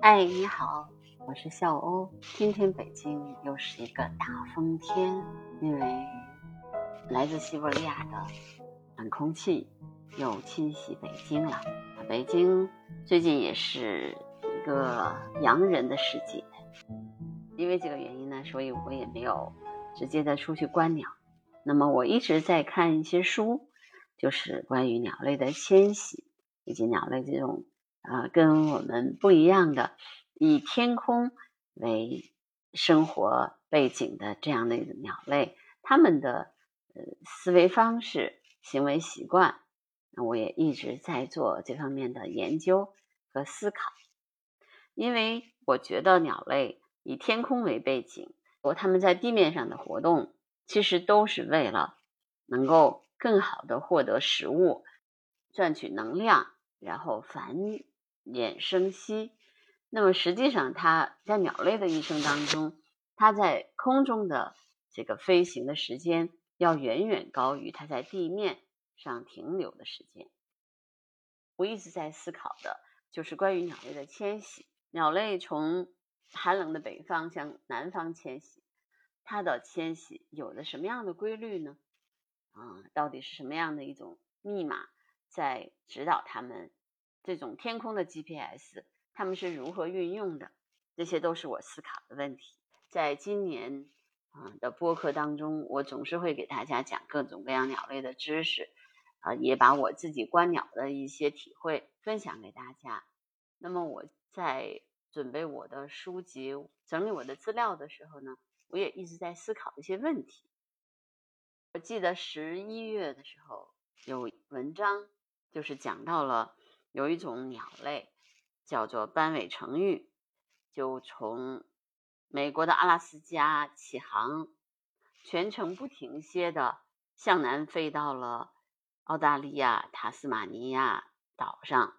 哎，你好，我是笑欧。今天北京又是一个大风天，因为来自西伯利亚的冷空气又侵袭北京了。北京最近也是一个洋人的世界，因为这个原因呢，所以我也没有直接的出去观鸟。那么我一直在看一些书，就是关于鸟类的迁徙以及鸟类这种。啊，跟我们不一样的，以天空为生活背景的这样的鸟类，它们的呃思维方式、行为习惯，那我也一直在做这方面的研究和思考。因为我觉得鸟类以天空为背景，和它们在地面上的活动，其实都是为了能够更好的获得食物，赚取能量。然后繁衍生息，那么实际上它在鸟类的一生当中，它在空中的这个飞行的时间要远远高于它在地面上停留的时间。我一直在思考的就是关于鸟类的迁徙，鸟类从寒冷的北方向南方迁徙，它的迁徙有着什么样的规律呢？啊，到底是什么样的一种密码？在指导他们这种天空的 GPS，他们是如何运用的？这些都是我思考的问题。在今年啊的播客当中，我总是会给大家讲各种各样鸟类的知识，啊，也把我自己观鸟的一些体会分享给大家。那么我在准备我的书籍、整理我的资料的时候呢，我也一直在思考一些问题。我记得十一月的时候有文章。就是讲到了有一种鸟类叫做斑尾成鹬，就从美国的阿拉斯加起航，全程不停歇的向南飞到了澳大利亚塔斯马尼亚岛上，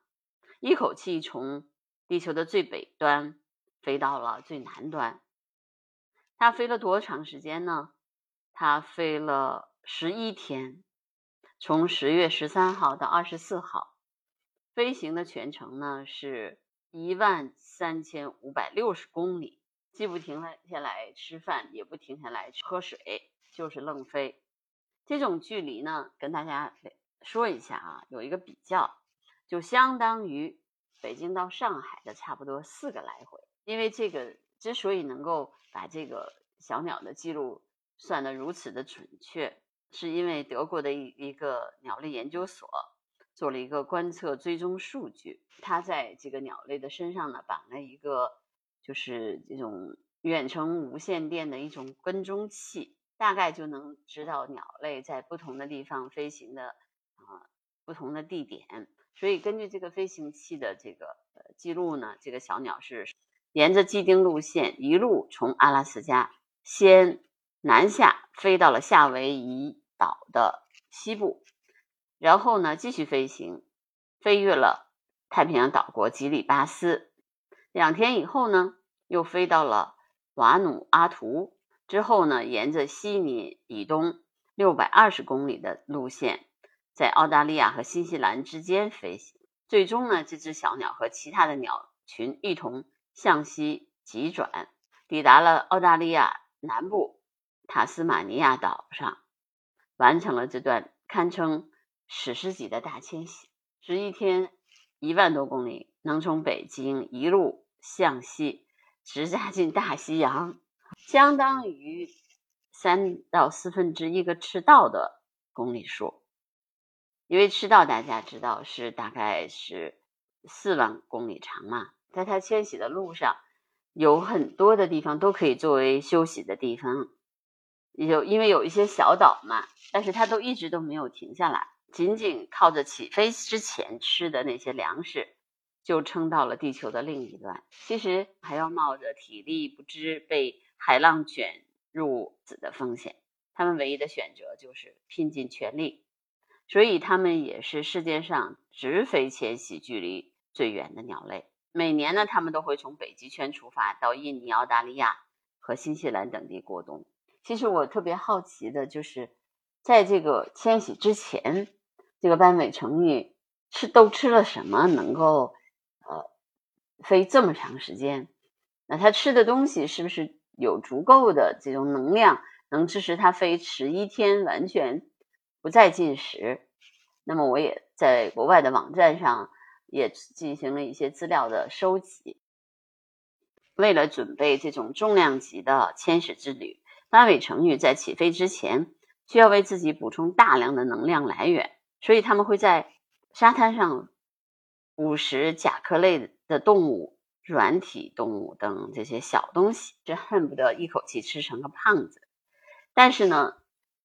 一口气从地球的最北端飞到了最南端。它飞了多长时间呢？它飞了十一天。从十月十三号到二十四号，飞行的全程呢是一万三千五百六十公里，既不停下来吃饭，也不停下来喝水，就是愣飞。这种距离呢，跟大家说一下啊，有一个比较，就相当于北京到上海的差不多四个来回。因为这个之所以能够把这个小鸟的记录算得如此的准确。是因为德国的一一个鸟类研究所做了一个观测追踪数据，它在这个鸟类的身上呢绑了一个就是这种远程无线电的一种跟踪器，大概就能知道鸟类在不同的地方飞行的啊不同的地点。所以根据这个飞行器的这个呃记录呢，这个小鸟是沿着既定路线一路从阿拉斯加先。南下飞到了夏威夷岛的西部，然后呢继续飞行，飞越了太平洋岛国吉里巴斯。两天以后呢，又飞到了瓦努阿图。之后呢，沿着悉尼以东六百二十公里的路线，在澳大利亚和新西兰之间飞行。最终呢，这只小鸟和其他的鸟群一同向西急转，抵达了澳大利亚南部。塔斯马尼亚岛上完成了这段堪称史诗级的大迁徙，十一天一万多公里，能从北京一路向西直扎进大西洋，相当于三到四分之一个赤道的公里数。因为赤道大家知道是大概是四万公里长嘛，在它迁徙的路上有很多的地方都可以作为休息的地方。有，因为有一些小岛嘛，但是它都一直都没有停下来，仅仅靠着起飞之前吃的那些粮食，就撑到了地球的另一端。其实还要冒着体力不支被海浪卷入死的风险，他们唯一的选择就是拼尽全力。所以他们也是世界上直飞迁徙距离最远的鸟类。每年呢，他们都会从北极圈出发，到印尼、澳大利亚和新西兰等地过冬。其实我特别好奇的就是，在这个迁徙之前，这个斑尾成鹬吃都吃了什么，能够呃飞这么长时间，那它吃的东西是不是有足够的这种能量，能支持它飞十一天完全不再进食？那么我也在国外的网站上也进行了一些资料的收集。为了准备这种重量级的千使之旅，斑尾成鱼在起飞之前需要为自己补充大量的能量来源，所以他们会在沙滩上捕食甲壳类的动物、软体动物等这些小东西，这恨不得一口气吃成个胖子。但是呢，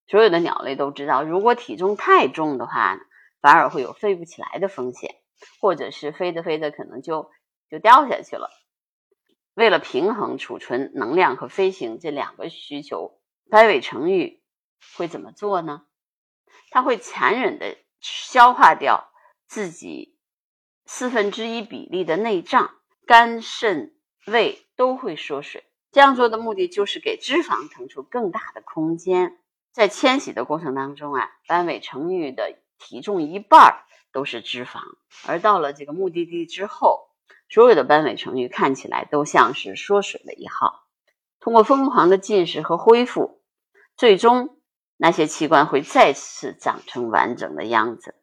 所有的鸟类都知道，如果体重太重的话，反而会有飞不起来的风险，或者是飞着飞着可能就就掉下去了。为了平衡储存能量和飞行这两个需求，白尾成玉会怎么做呢？它会残忍的消化掉自己四分之一比例的内脏，肝、肾、胃都会缩水。这样做的目的就是给脂肪腾出更大的空间。在迁徙的过程当中啊，斑尾成玉的体重一半都是脂肪，而到了这个目的地之后，所有的斑尾成鱼看起来都像是缩水了一号。通过疯狂的进食和恢复，最终那些器官会再次长成完整的样子。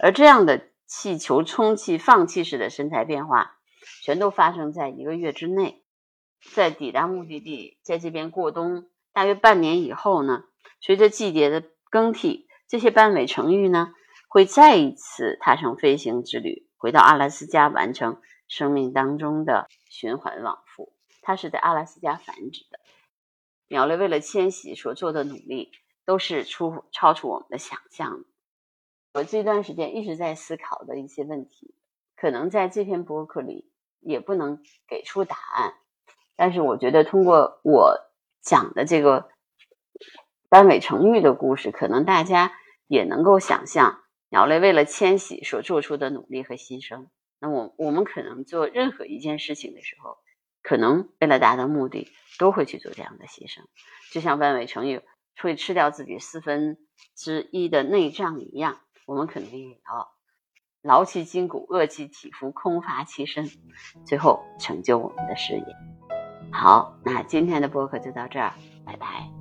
而这样的气球充气、放气式的身材变化，全都发生在一个月之内。在抵达目的地，在这边过冬，大约半年以后呢，随着季节的更替。这些斑尾成玉呢，会再一次踏上飞行之旅，回到阿拉斯加，完成生命当中的循环往复。它是在阿拉斯加繁殖的。鸟类为了迁徙所做的努力，都是出超出我们的想象。我这段时间一直在思考的一些问题，可能在这篇博客里也不能给出答案，但是我觉得通过我讲的这个。斑尾成玉的故事，可能大家也能够想象鸟类为了迁徙所做出的努力和牺牲。那我我们可能做任何一件事情的时候，可能为了达到目的，都会去做这样的牺牲。就像万伟成玉会吃掉自己四分之一的内脏一样，我们可能也要劳其筋骨，饿其体肤，空乏其身，最后成就我们的事业。好，那今天的播客就到这儿，拜拜。